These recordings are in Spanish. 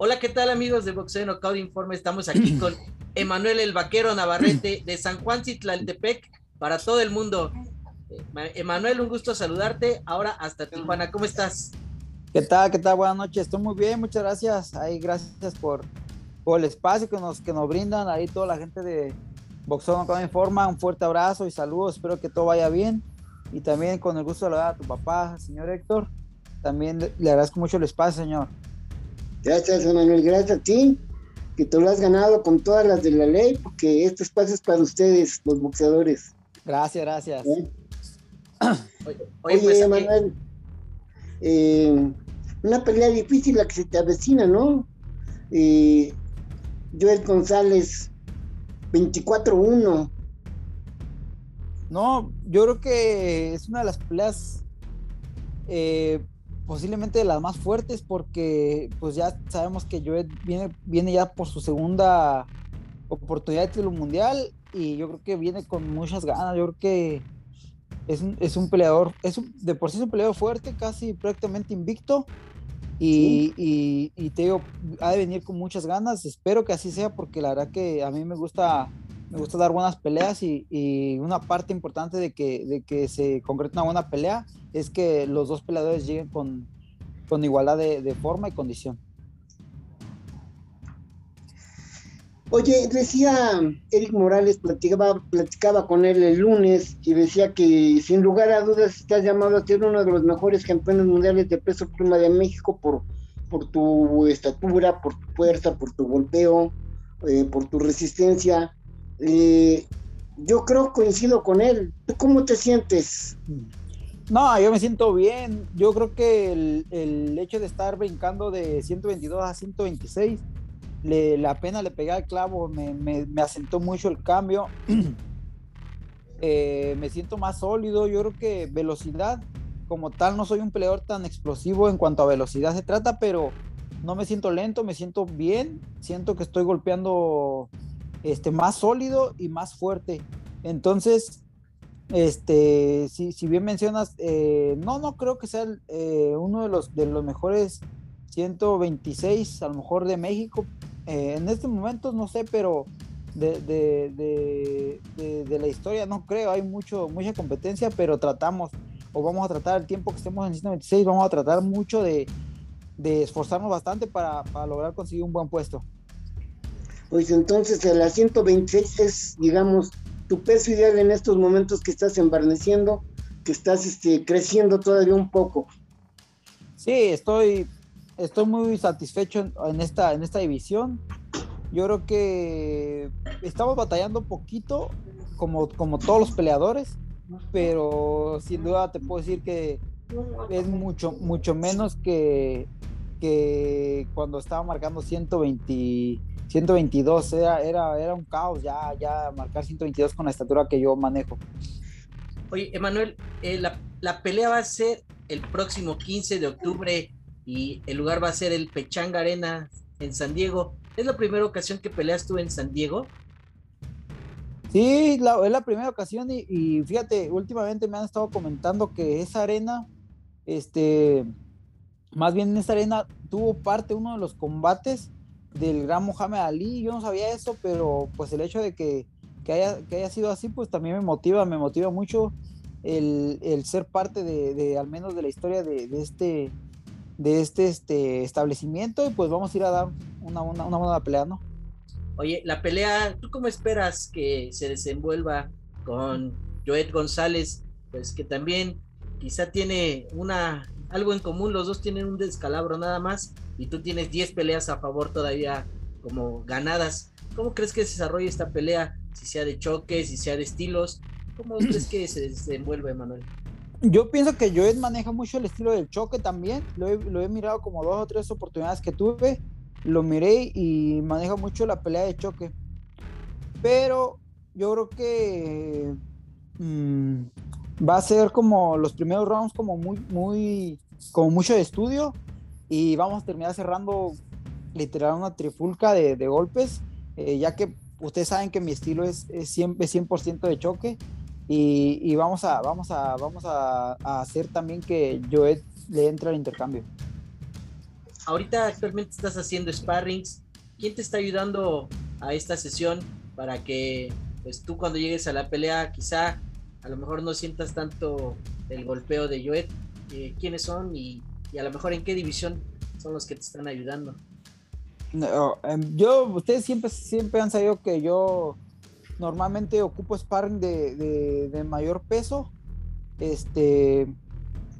Hola, ¿qué tal amigos de Boxeo Knockout Informe? Estamos aquí con Emanuel el Vaquero Navarrete de San Juan Citlaltepec para todo el mundo. Emanuel, un gusto saludarte. Ahora hasta Tijuana, ¿cómo estás? ¿Qué tal? ¿Qué tal? Buenas noches. Estoy muy bien, muchas gracias. Ahí, gracias por, por el espacio que nos, que nos brindan ahí toda la gente de Boxeo Knockout Informa. Un fuerte abrazo y saludos. Espero que todo vaya bien. Y también con el gusto de saludar a tu papá, señor Héctor. También le agradezco mucho el espacio, señor. Gracias, Emanuel. Gracias a ti, que te lo has ganado con todas las de la ley, porque este espacio es para ustedes, los boxeadores. Gracias, gracias. ¿Eh? Oye, pues, Emanuel, eh, una pelea difícil la que se te avecina, ¿no? Eh, Joel González, 24-1. No, yo creo que es una de las peleas eh, posiblemente de las más fuertes porque pues ya sabemos que Joet viene, viene ya por su segunda oportunidad de título mundial y yo creo que viene con muchas ganas, yo creo que es un, es un peleador, es de por sí es un peleador fuerte, casi prácticamente invicto y, y, te digo, ha de venir con muchas ganas, espero que así sea porque la verdad que a mí me gusta me gusta dar buenas peleas y, y, una parte importante de que, de que se concrete una buena pelea es que los dos peleadores lleguen con, con igualdad de, forma y condición. Oye, decía Eric Morales, platicaba, platicaba con él el lunes y decía que sin lugar a dudas estás llamado a ser uno de los mejores campeones mundiales de peso pluma de México por, por tu estatura, por tu fuerza, por tu golpeo, eh, por tu resistencia. Eh, yo creo coincido con él. ¿Tú cómo te sientes? No, yo me siento bien. Yo creo que el, hecho de estar brincando de 122 a 126, le, la pena le pegué al clavo, me, me, asentó mucho el cambio. Eh, me siento más sólido. Yo creo que velocidad, como tal, no soy un peleador tan explosivo en cuanto a velocidad se trata, pero no me siento lento, me siento bien. Siento que estoy golpeando este, más sólido y más fuerte. Entonces, este, si, si bien mencionas, eh, no, no creo que sea eh, uno de los, de los mejores 126, a lo mejor de México. Eh, en este momento no sé, pero de, de, de, la historia no creo, hay mucho, mucha competencia, pero tratamos, o vamos a tratar el tiempo que estemos en 126, vamos a tratar mucho de, esforzarnos bastante para, para lograr conseguir un buen puesto. Pues entonces el 126 es, digamos, tu peso ideal en estos momentos que estás embarneciendo, que estás este, creciendo todavía un poco. Sí, estoy, estoy muy satisfecho en, esta, en esta división. Yo creo que estamos batallando un poquito, como, como todos los peleadores, pero sin duda te puedo decir que es mucho, mucho menos que, que cuando estaba marcando 120 122 era, era, era un caos ya, ya marcar 122 con la estatura que yo manejo. Oye, Emanuel, eh, la, la, pelea va a ser el próximo 15 de octubre y el lugar va a ser el Pechanga Arena en San Diego. ¿Es la primera ocasión que peleas tú en San Diego? Sí, la, es la primera ocasión y, y, fíjate, últimamente me han estado comentando que esa arena, este, más bien en esa arena tuvo parte uno de los combates del gran Mohamed Ali. Yo no sabía eso, pero pues el hecho de que, que, haya, que haya sido así, pues también me motiva, me motiva mucho el, el ser parte de, de, al menos de la historia de, de este de este, este establecimiento y pues vamos a ir a dar una, una, una buena pelea, ¿no? Oye, la pelea, ¿tú cómo esperas que se desenvuelva con Joet González? Pues que también quizá tiene una algo en común, los dos tienen un descalabro nada más y tú tienes 10 peleas a favor todavía como ganadas. ¿Cómo crees que se desarrolla esta pelea? Si sea de choques, si sea de estilos, ¿cómo crees que se desenvuelve, Manuel? Yo pienso que Joed maneja mucho el estilo del choque también. Lo he, lo he, mirado como dos o tres oportunidades que tuve. Lo miré y maneja mucho la pelea de choque. Pero yo creo que mmm, va a ser como los primeros rounds como muy, muy, como mucho de estudio y vamos a terminar cerrando literal una trifulca de, de golpes, eh, ya que ustedes saben que mi estilo es, es siempre 100% de choque y, y, vamos, a, vamos, a, vamos a hacer también que Joet le entre al intercambio. ahorita actualmente estás haciendo sparrings. ¿Quién te está ayudando a esta sesión para que pues tú cuando llegues a la pelea quizá a lo mejor no sientas tanto el golpeo de Joet? Eh, ¿Quiénes son y, y a lo mejor en qué división son los que te están ayudando? Em, yo, ustedes siempre, siempre han sabido que yo normalmente ocupo sparring de, de, mayor peso. Este,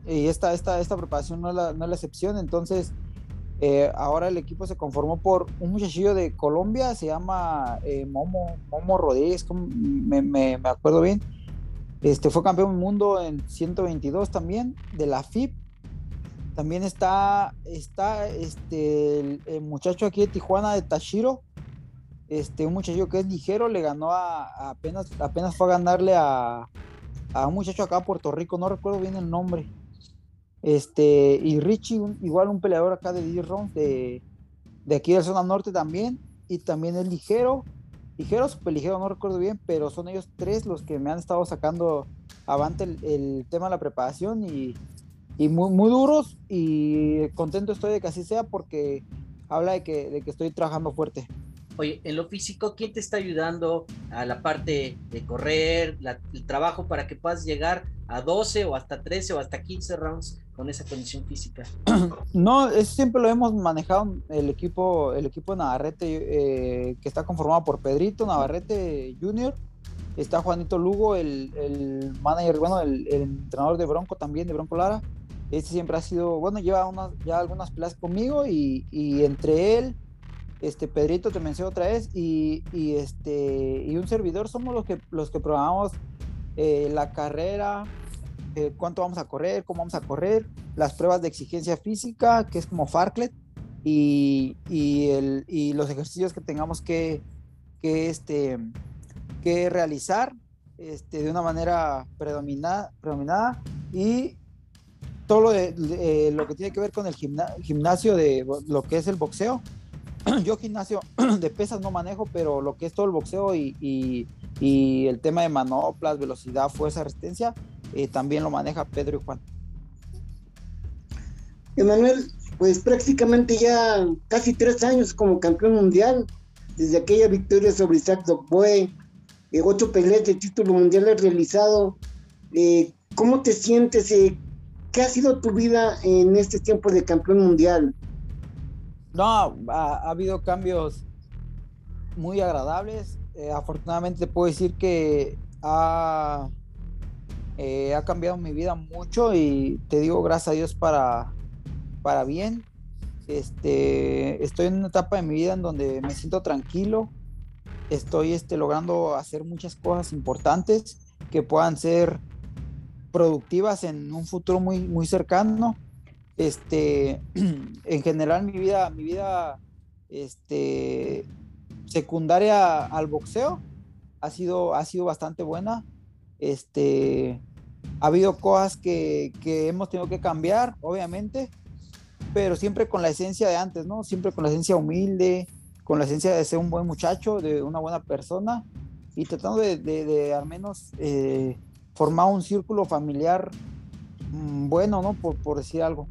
y esta, esta, esta preparación no es la, no es la excepción. Entonces, eh, ahora el equipo se conformó por un muchachillo de Colombia, se llama eh, Momo, Momo Rodríguez, me, me, me, acuerdo bien. Este, fue campeón del mundo en 122 también, de la FIP. También está, está este, el, muchacho aquí de Tijuana, de Tashiro. Este, un muchacho que es ligero, le ganó a, apenas, apenas fue a ganarle a, a un muchacho acá de Puerto Rico, no recuerdo bien el nombre. Este, y Richie, igual un peleador acá de 10 rounds de, de aquí de la zona norte también. Y también es ligero, ligero, super ligero, no recuerdo bien, pero son ellos tres los que me han estado sacando avante el, el tema de la preparación y y muy, muy duros y contento estoy de que así sea porque habla de que, de que estoy trabajando fuerte. Oye, en lo físico, ¿quién te está ayudando a la parte de correr, el trabajo para que puedas llegar a 12 o hasta 13 o hasta 15 rounds con esa condición física? No, siempre lo hemos manejado el equipo, el equipo Navarrete, eh, que está conformado por Pedrito Navarrete Jr., está Juanito Lugo, el, el manager, bueno, el, entrenador de Bronco también, de Bronco Lara, este siempre ha sido, bueno, lleva ya algunas peleas conmigo y, y, entre él, este Pedrito te mencioné otra vez y, y, este y un servidor somos los que los que programamos eh, la carrera, eh, cuánto vamos a correr, cómo vamos a correr, las pruebas de exigencia física, que es como Farclet, y, y, el, y los ejercicios que tengamos que, que, este, que realizar este, de una manera predominada, predominada y todo lo, de, eh, lo que tiene que ver con el gimnasio de lo que es el boxeo. Yo gimnasio de pesas no manejo, pero lo que es todo el boxeo y, y, el tema de manoplas, velocidad, fuerza, resistencia, eh, también lo maneja Pedro y Juan. Emanuel, pues prácticamente ya casi tres años como campeón mundial, desde aquella victoria sobre Isaac Dogboe, eh, ocho peleas de título mundial realizado. Eh, ¿Cómo te sientes? Eh, ¿Qué ha sido tu vida en este tiempo de campeón mundial? No, ha, habido cambios muy agradables. Eh, afortunadamente puedo decir que ha, eh, ha cambiado mi vida mucho y te digo gracias a Dios para, para bien. Este, estoy en una etapa de mi vida en donde me siento tranquilo. Estoy este, logrando hacer muchas cosas importantes que puedan ser productivas en un futuro muy, muy cercano. Este, en general mi vida, mi vida secundaria al boxeo ha sido, ha sido bastante buena. Ha habido cosas que, que hemos tenido que cambiar, obviamente, pero siempre con la esencia de antes, ¿no? Siempre con la esencia humilde, con la esencia de ser un buen muchacho, de una buena persona y tratando de, de, de al menos eh, formado un círculo familiar mm, bueno, ¿no? Por, por decir algo.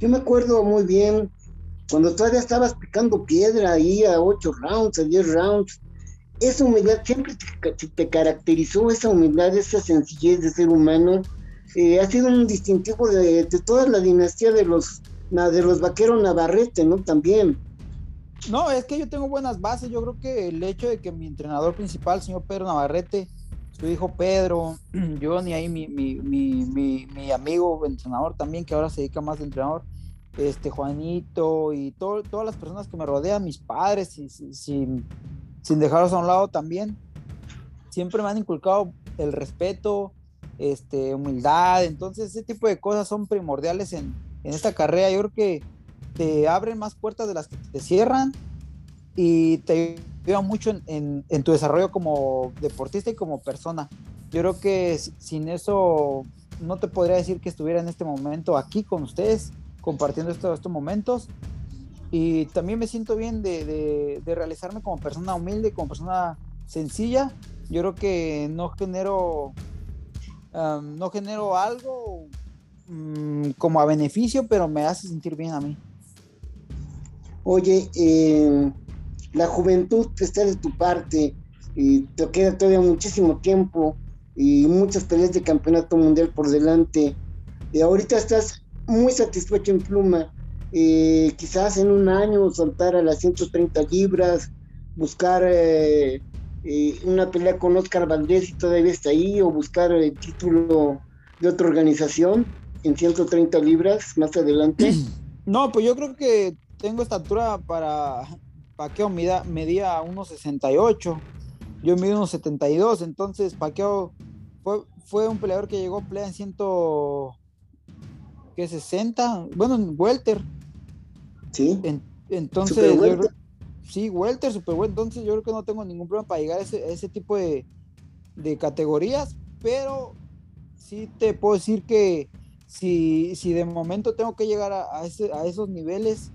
Yo me acuerdo muy bien cuando todavía estabas picando piedra ahí a 8 rounds, a 10 rounds. Esa humildad siempre te, caracterizó, esa humildad, esa sencillez de ser humano. Eh, ha sido un distintivo de, de, toda la dinastía de los, de los vaqueros Navarrete, ¿no? También. No, es que yo tengo buenas bases. Yo creo que el hecho de que mi entrenador principal, señor Pedro Navarrete, su hijo Pedro, Johnny, ahí mi, mi, mi, mi, amigo entrenador también, que ahora se dedica más de entrenador, este Juanito y todas las personas que me rodean, mis padres, y, sin, sin dejarlos a un lado también, siempre me han inculcado el respeto, este, humildad, entonces ese tipo de cosas son primordiales en, esta carrera. Yo creo que te abren más puertas de las que te cierran y te ayuda mucho en, tu desarrollo como deportista y como persona. Yo creo que sin eso no te podría decir que estuviera en este momento aquí con ustedes, compartiendo estos momentos. Y también me siento bien de, realizarme como persona humilde, como persona sencilla. Yo creo que no genero, no genero algo mm, como a beneficio, pero me hace sentir bien a mí. Oye, eh, la juventud está de tu parte y te queda todavía muchísimo tiempo y muchas peleas de campeonato mundial por delante. Y ahorita estás muy satisfecho en pluma. Eh, quizás en un año saltar a las 130 libras, buscar eh, eh, una pelea con Oscar Valdés y todavía está ahí, o buscar el título de otra organización en 130 libras más adelante. No, pues yo creo que tengo estatura para Paqueo medía, medía 1.68, yo mido 1.72, entonces Paqueo fue, fue un peleador que llegó a pelear en 100, ¿qué, 60, bueno, en Welter. Sí. entonces, sí, Welter, super bueno, entonces yo creo que no tengo ningún problema para llegar a ese, tipo de, de categorías, pero sí te puedo decir que si, si de momento tengo que llegar a, ese, a esos niveles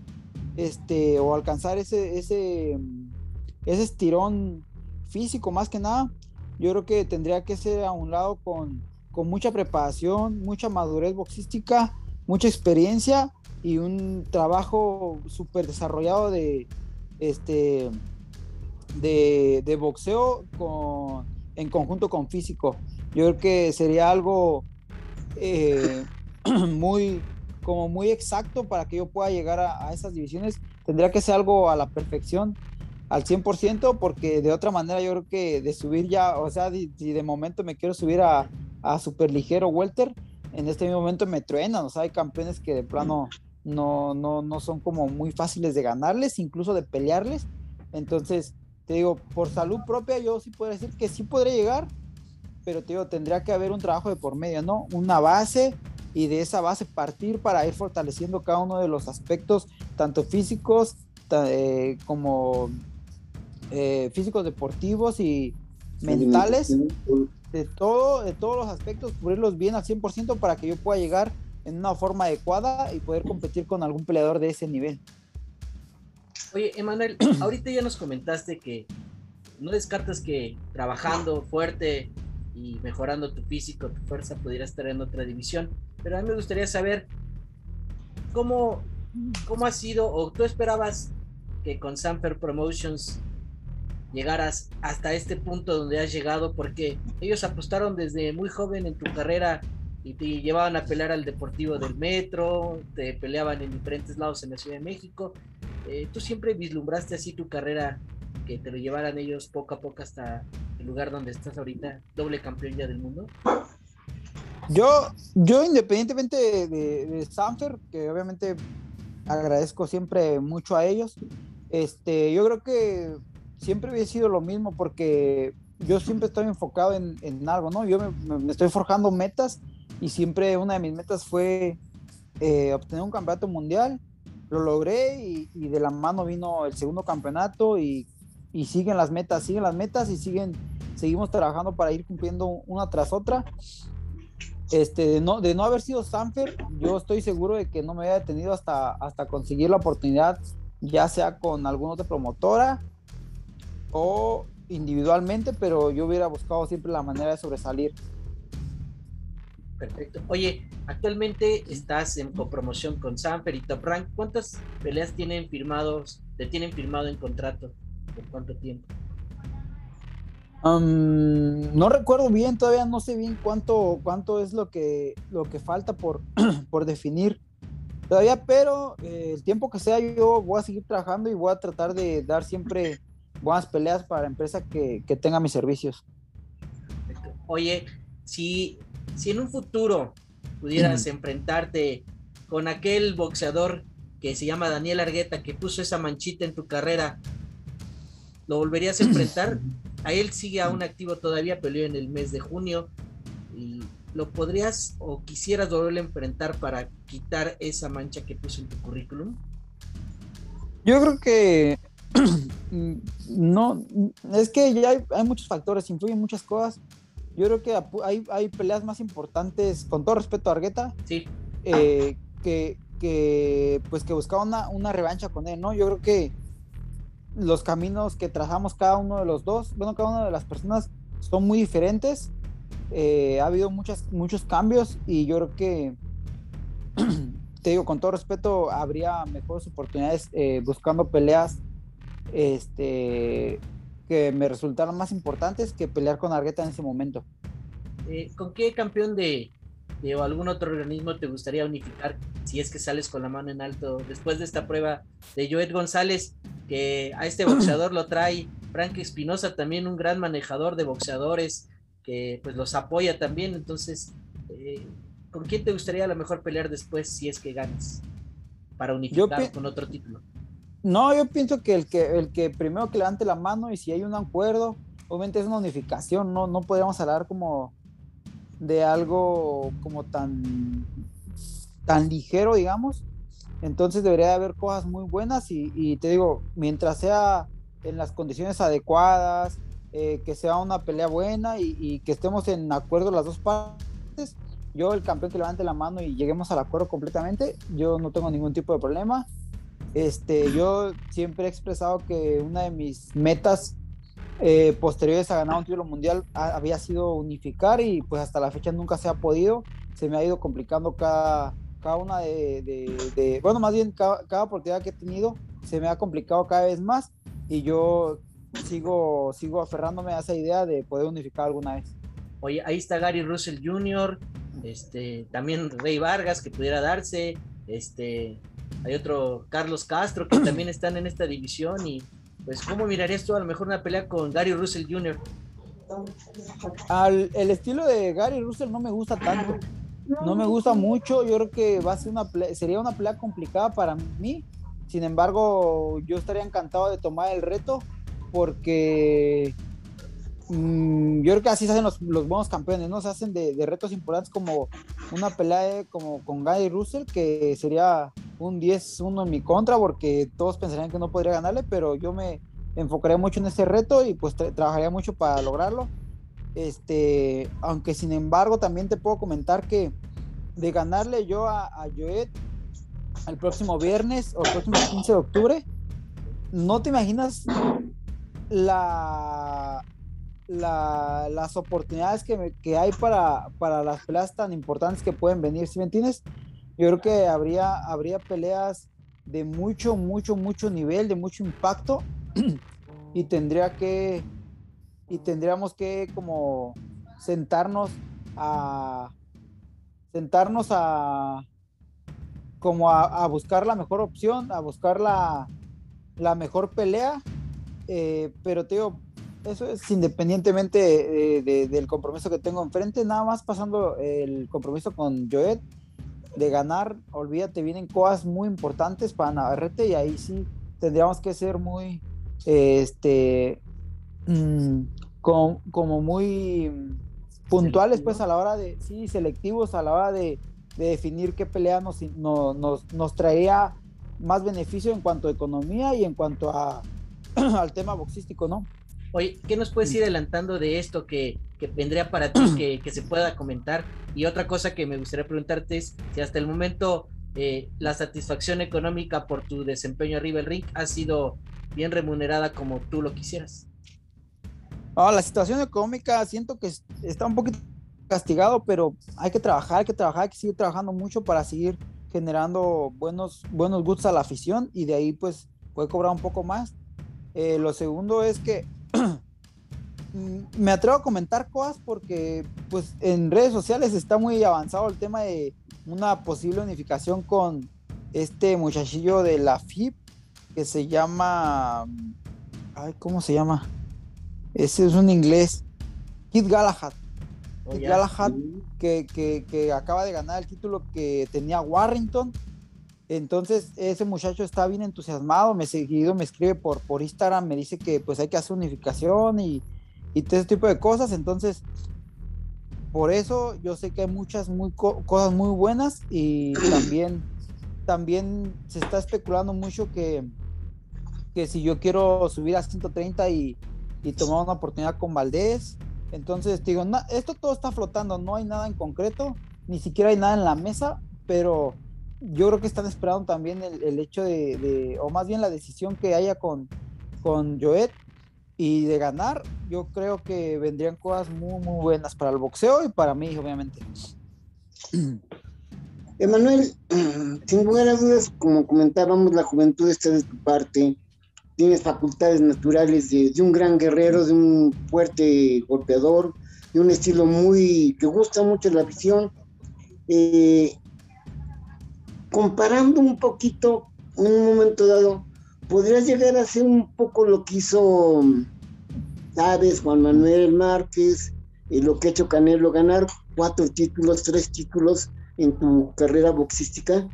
este, o alcanzar ese, ese, ese estirón físico más que nada, yo creo que tendría que ser a un lado con, con mucha preparación, mucha madurez boxística, mucha experiencia y un trabajo súper desarrollado de, este, de, de boxeo con, en conjunto con físico. Yo creo que sería algo eh, muy, como muy exacto para que yo pueda llegar a, esas divisiones. Tendría que ser algo a la perfección, al 100%, porque de otra manera yo creo que de subir ya, o sea, si de momento me quiero subir a, a super ligero welter, en este momento me truenan, o sea, hay campeones que de plano no, no, no son como muy fáciles de ganarles, incluso de pelearles. Entonces, te digo, por salud propia yo sí puedo decir que sí podré llegar, pero te digo, tendría que haber un trabajo de por medio, ¿no? Una base y de esa base partir para ir fortaleciendo cada uno de los aspectos, tanto físicos eh, como eh, físicos deportivos y mentales, de, todo, de todos los aspectos, cubrirlos bien al 100% para que yo pueda llegar en una forma adecuada y poder competir con algún peleador de ese nivel. Oye, Emanuel, ahorita ya nos comentaste que no descartas que trabajando fuerte y mejorando tu físico, tu fuerza, pudiera estar en otra división. Pero a mí me gustaría saber cómo, cómo ha sido, o tú esperabas que con Samper Promotions llegaras hasta este punto donde has llegado, porque ellos apostaron desde muy joven en tu carrera y te llevaban a pelear al Deportivo del Metro, te peleaban en diferentes lados en la Ciudad de México. Eh, ¿Tú siempre vislumbraste así tu carrera, que te lo llevaran ellos poco a poco hasta el lugar donde estás ahorita, doble campeón ya del mundo? Yo, yo independientemente de, de, Sanfer, que obviamente agradezco siempre mucho a ellos, este, yo creo que siempre había sido lo mismo porque yo siempre estoy enfocado en, en algo, ¿no? Yo me, estoy forjando metas y siempre una de mis metas fue eh, obtener un campeonato mundial. Lo logré y, y, de la mano vino el segundo campeonato y, y siguen las metas, siguen las metas y siguen seguimos trabajando para ir cumpliendo una tras otra. Este, de no, de no haber sido Sanfer, yo estoy seguro de que no me había detenido hasta, hasta conseguir la oportunidad, ya sea con alguna otra promotora o individualmente, pero yo hubiera buscado siempre la manera de sobresalir. Perfecto. Oye, actualmente estás en copromoción con Sanfer y Top Rank. ¿Cuántas peleas tienen firmados, te tienen firmado en contrato? ¿Por cuánto tiempo? no recuerdo bien, todavía no sé bien cuánto, cuánto es lo que, lo que falta por, por definir todavía, pero eh, el tiempo que sea yo voy a seguir trabajando y voy a tratar de dar siempre buenas peleas para la empresa que, que tenga mis servicios. Oye, si, si en un futuro pudieras enfrentarte con aquel boxeador que se llama Daniel Argueta, que puso esa manchita en tu carrera, ¿lo volverías a enfrentar? A él sigue aún activo todavía, peleó en el mes de junio. Y ¿Lo podrías o quisieras volver a enfrentar para quitar esa mancha que puso en tu currículum? Yo creo que no, es que ya hay, muchos factores, influyen muchas cosas. Yo creo que hay, hay peleas más importantes, con todo respeto a Argueta, sí. Eh, que, que, pues que buscaba una, una revancha con él, ¿no? Yo creo que los caminos que trazamos cada uno de los dos, bueno, cada una de las personas son muy diferentes. Eh, ha habido muchas, muchos cambios y yo creo que te digo, con todo respeto, habría mejores oportunidades eh, buscando peleas este, que me resultaron más importantes que pelear con Argueta en ese momento. Eh, ¿Con qué campeón de, o algún otro organismo te gustaría unificar si es que sales con la mano en alto después de esta prueba de Joet González, que a este boxeador lo trae Frank Espinosa, también un gran manejador de boxeadores, que pues los apoya también, entonces, eh, ¿con quién te gustaría a lo mejor pelear después si es que ganas? Para unificar con otro título. No, yo pienso que el que el que primero que levante la mano y si hay un acuerdo, obviamente es una unificación, no, no podríamos hablar como de algo como tan, tan ligero, digamos. Entonces debería haber cosas muy buenas y, te digo, mientras sea en las condiciones adecuadas, eh, que sea una pelea buena y, que estemos en acuerdo las dos partes, yo el campeón que levante la mano y lleguemos al acuerdo completamente, yo no tengo ningún tipo de problema. Este, yo siempre he expresado que una de mis metas eh, posteriores a ganar un título mundial había sido unificar y pues hasta la fecha nunca se ha podido. Se me ha ido complicando cada, cada una de, bueno, más bien cada, cada, oportunidad que he tenido se me ha complicado cada vez más y yo sigo, sigo aferrándome a esa idea de poder unificar alguna vez. Oye, ahí está Gary Russell Jr., este, también Rey Vargas que pudiera darse, este, hay otro Carlos Castro que también están en esta división y pues ¿cómo mirarías tú a lo mejor una pelea con Gary Russell Jr.? el estilo de Gary Russell no me gusta tanto. No me gusta mucho. Yo creo que va a ser una sería una pelea complicada para mí. Sin embargo, yo estaría encantado de tomar el reto porque mm, yo creo que así se hacen los, buenos campeones, ¿no? Se hacen de, retos importantes como una pelea como con Gary Russell, que sería un 10-1 en mi contra porque todos pensarían que no podría ganarle, pero yo me enfocaría mucho en ese reto y pues trabajaría mucho para lograrlo. Este, aunque sin embargo también te puedo comentar que de ganarle yo a, a Joet el próximo viernes o el próximo 15 de octubre, no te imaginas la, la las oportunidades que, que hay para, para las peleas tan importantes que pueden venir, si me entiendes? Yo creo que habría, habría peleas de mucho, mucho, mucho nivel, de mucho impacto y tendría que y tendríamos que como sentarnos a sentarnos a como a, buscar la mejor opción, a buscar la, la mejor pelea, eh, pero te digo, eso es independientemente del compromiso que tengo enfrente, nada más pasando el compromiso con Joet, de ganar, olvídate, vienen cosas muy importantes para Navarrete y ahí sí tendríamos que ser muy, este, mm, como muy puntuales pues a la hora de, sí, selectivos a la hora de, definir qué pelea nos, nos, nos, traía más beneficio en cuanto a economía y en cuanto a, al tema boxístico, ¿no? Oye, ¿qué nos puedes ir adelantando de esto que, que vendría para ti que, que, se pueda comentar. Y otra cosa que me gustaría preguntarte es si hasta el momento eh, la satisfacción económica por tu desempeño arriba del ring ha sido bien remunerada como tú lo quisieras. Ah, la situación económica siento que está un poquito castigado, pero hay que trabajar, hay que trabajar, hay que seguir trabajando mucho para seguir generando buenos, buenos goods a la afición y de ahí pues puede cobrar un poco más. Eh, lo segundo es que Mm, me atrevo a comentar cosas porque pues en redes sociales está muy avanzado el tema de una posible unificación con este muchachillo de la FIP que se llama ay cómo se llama ese es un inglés Kid Galahad. Oh, Kid Galahad que, que, acaba de ganar el título que tenía Warrington entonces ese muchacho está bien entusiasmado me seguido me escribe por por Instagram me dice que pues hay que hacer unificación y y todo ese tipo de cosas. Entonces, por eso yo sé que hay muchas muy cosas muy buenas y también, también se está especulando mucho que, que si yo quiero subir a 130 y, y tomar una oportunidad con Valdés, entonces digo, esto todo está flotando, no hay nada en concreto, ni siquiera hay nada en la mesa, pero yo creo que están esperando también el, hecho de, de, o más bien la decisión que haya con, con Joet y de ganar, yo creo que vendrían cosas muy, muy buenas para el boxeo y para mí, obviamente. Emanuel, sin lugar a dudas, como comentábamos, la juventud está de tu parte. Tienes facultades naturales de, un gran guerrero, de un fuerte golpeador, de un estilo muy que gusta mucho la visión. Eh, comparando un poquito, en un momento dado, podrías llegar a ser un poco lo que hizo Aves, Juan Manuel Márquez, y lo que ha hecho Canelo, ganar cuatro títulos, tres títulos en tu carrera boxística?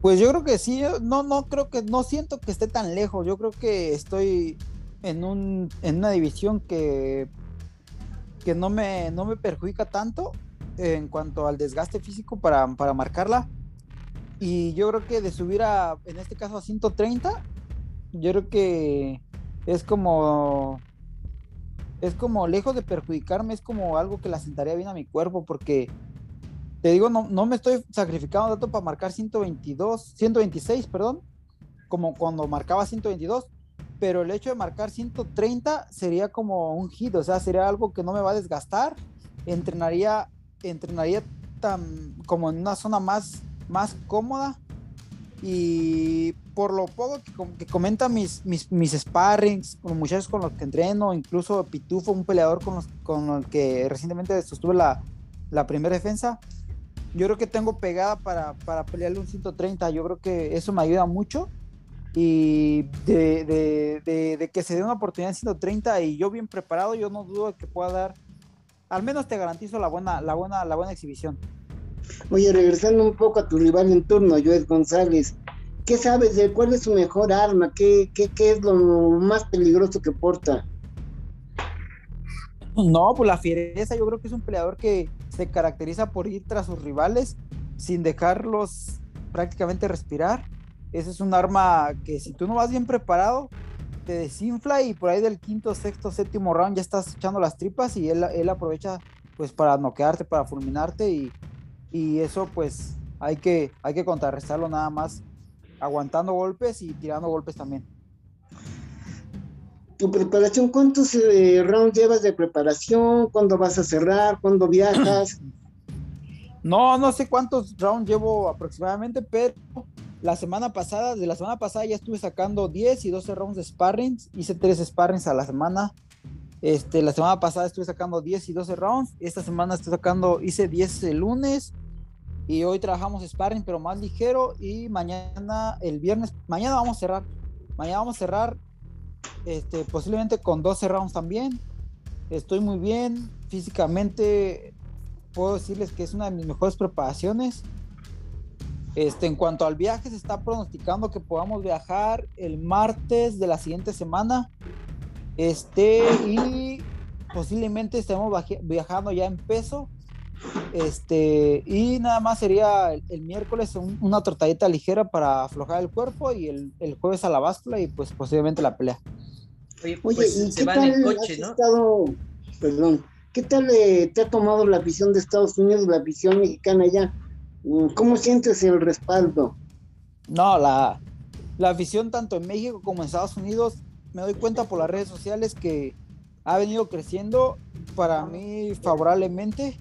Pues yo creo que sí, no, no creo que, no siento que esté tan lejos, yo creo que estoy en, un, en una división que, que no, me, no me perjudica tanto en cuanto al desgaste físico para, para marcarla. Y yo creo que de subir a, en este caso, a 130, yo creo que es como es como lejos de perjudicarme, es como algo que la sentaría bien a mi cuerpo, porque te digo, no, no me estoy sacrificando tanto para marcar 122, 126, perdón, como cuando marcaba 122, pero el hecho de marcar 130 sería como un hit, o sea, sería algo que no me va a desgastar, entrenaría, entrenaría como en una zona más, más cómoda. Y por lo poco que, comentan mis, mis, mis sparrings, con muchachos con los que entreno, incluso Pitufo, un peleador con, los, con el que recientemente sostuve la, la primera defensa, yo creo que tengo pegada para, para pelearle un 130, yo creo que eso me ayuda mucho. Y de, de, de, que se dé una oportunidad en 130 y yo bien preparado, yo no dudo de que pueda dar, al menos te garantizo la buena, la buena, la buena exhibición. Oye, regresando un poco a tu rival en turno, Joel González, ¿qué sabes de cuál es su mejor arma? ¿Qué, qué, qué es lo más peligroso que porta? No, pues la fiereza, yo creo que es un peleador que se caracteriza por ir tras sus rivales sin dejarlos prácticamente respirar. Ese es un arma que si tú no vas bien preparado, te desinfla y por ahí del quinto, sexto, séptimo round ya estás echando las tripas y él, él aprovecha pues para noquearte, para fulminarte y, y eso pues hay que, hay que contrarrestarlo nada más aguantando golpes y tirando golpes también. ¿Tu preparación cuántos eh, rounds llevas de preparación? ¿Cuándo vas a cerrar? ¿Cuándo viajas? No, no sé cuántos rounds llevo aproximadamente, pero la semana pasada, de la semana pasada ya estuve sacando 10 y 12 rounds de sparrings, hice 3 sparrings a la semana. Este, la semana pasada estuve sacando 10 y 12 rounds, esta semana estoy sacando, hice 10 el lunes, y hoy trabajamos sparring, pero más ligero. Y mañana, el viernes, mañana vamos a cerrar. Mañana vamos a cerrar este, posiblemente con 12 rounds también. Estoy muy bien. Físicamente, puedo decirles que es una de mis mejores preparaciones. Este, en cuanto al viaje, se está pronosticando que podamos viajar el martes de la siguiente semana. Este, y posiblemente estemos viajando ya en peso este, y nada más sería el, miércoles una tortadita ligera para aflojar el cuerpo y el, jueves a la báscula y pues posiblemente la pelea. Oye, pues, se va en el coche, ¿no? perdón, ¿qué tal eh, te ha tomado la visión de Estados Unidos, la visión mexicana ya? Mm, ¿Cómo sientes el respaldo? No, la, la visión tanto en México como en Estados Unidos, me doy cuenta por las redes sociales que ha venido creciendo para mí favorablemente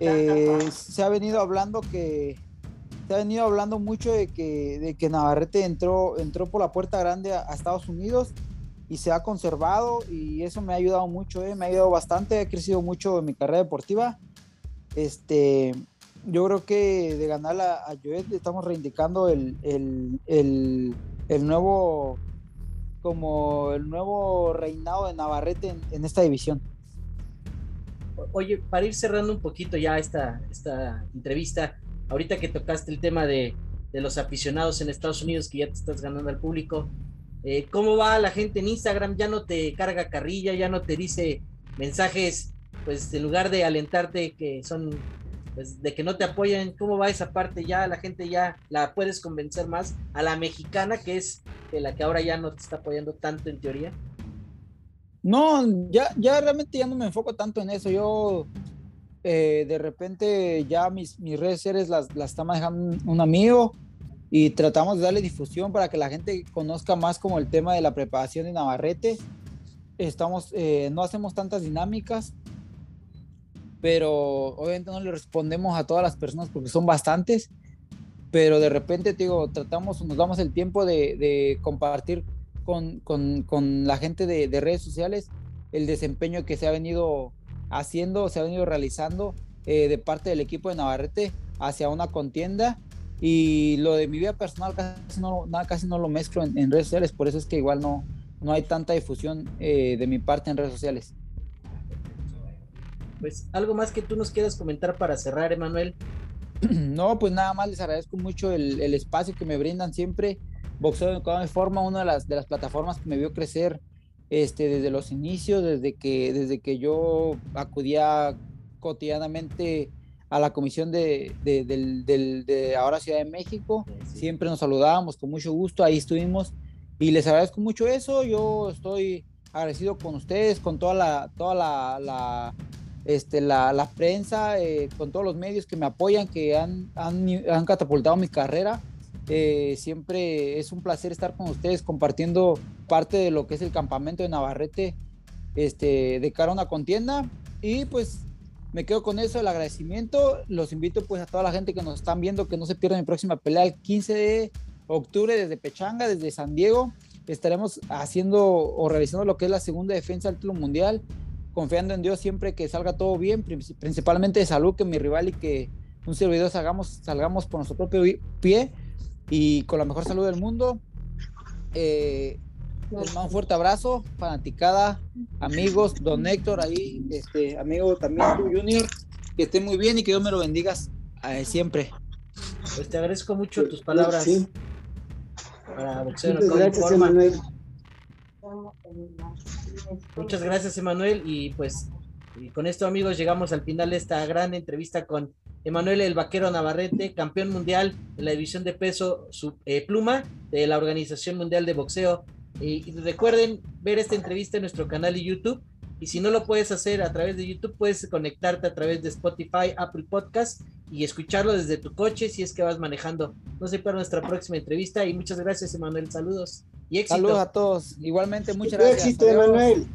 eh, se ha venido hablando que se ha venido hablando mucho de que, de que Navarrete entró, entró por la puerta grande a, Estados Unidos y se ha conservado y eso me ha ayudado mucho, eh, me ha ayudado bastante, ha crecido mucho en mi carrera deportiva. Este, yo creo que de ganar a, a estamos reivindicando el, el, el, el, nuevo como el nuevo reinado de Navarrete en esta división. Oye, para ir cerrando un poquito ya esta, esta entrevista, ahorita que tocaste el tema de, los aficionados en Estados Unidos, que ya te estás ganando al público, eh, ¿cómo va la gente en Instagram? ¿Ya no te carga carrilla? ¿Ya no te dice mensajes, pues en lugar de alentarte que son, pues de que no te apoyan? ¿Cómo va esa parte? ¿Ya la gente ya la puedes convencer más a la mexicana, que es la que ahora ya no te está apoyando tanto en teoría? No, ya, ya realmente ya no me enfoco tanto en eso. Yo eh, de repente ya mis, mis redes sociales las, las está manejando un amigo y tratamos de darle difusión para que la gente conozca más como el tema de la preparación de Navarrete. Estamos, eh, no hacemos tantas dinámicas. pero obviamente no le respondemos a todas las personas porque son bastantes, pero de repente, te digo, tratamos, nos damos el tiempo de, de compartir con, con, con, la gente de, de, redes sociales el desempeño que se ha venido haciendo, se ha venido realizando eh, de parte del equipo de Navarrete hacia una contienda y lo de mi vida personal casi no, nada, casi no lo mezclo en, en, redes sociales, por eso es que igual no, no hay tanta difusión eh, de mi parte en redes sociales. Pues algo más que tú nos quieras comentar para cerrar, Emanuel. No, pues nada más les agradezco mucho el, el espacio que me brindan siempre. Boxeo de cada forma, una de las, de las plataformas que me vio crecer este, desde los inicios, desde que, desde que yo acudía cotidianamente a la comisión de, de, de, de, ahora Ciudad de México. Sí. Siempre nos saludábamos con mucho gusto, ahí estuvimos y les agradezco mucho eso. Yo estoy agradecido con ustedes, con toda la, toda la, la este, la, la prensa, eh, con todos los medios que me apoyan, que han, han, han catapultado mi carrera. Eh, siempre es un placer estar con ustedes compartiendo parte de lo que es el campamento de Navarrete este, de cara a una contienda. Y pues me quedo con eso, el agradecimiento. Los invito pues a toda la gente que nos están viendo que no se pierdan mi próxima pelea el 15 de octubre desde Pechanga, desde San Diego. Estaremos haciendo o realizando lo que es la segunda defensa del título mundial confiando en Dios siempre que salga todo bien, principalmente de salud, que mi rival y que un servidor salgamos, salgamos por nuestro propio pie y con la mejor salud del mundo. Eh, les mando un fuerte abrazo, fanaticada, amigos, don Héctor, ahí, este amigo también tú, Junior, que esté muy bien y que Dios me lo bendigas eh, siempre. Pues te agradezco mucho tus palabras. Sí. Para boxeo gracias, Emanuel. Muchas gracias, Emanuel. Y pues y con esto, amigos, llegamos al final de esta gran entrevista con Emanuel el Vaquero Navarrete, campeón mundial de la división de peso su, eh, pluma de la Organización Mundial de Boxeo. Y, y, recuerden ver esta entrevista en nuestro canal de YouTube. Y si no lo puedes hacer a través de YouTube, puedes conectarte a través de Spotify, Apple Podcast y escucharlo desde tu coche si es que vas manejando. No se para nuestra próxima entrevista y muchas gracias, Emanuel. Saludos y éxito. Saludos a todos. Igualmente, muchas gracias. Éxito, Emanuel.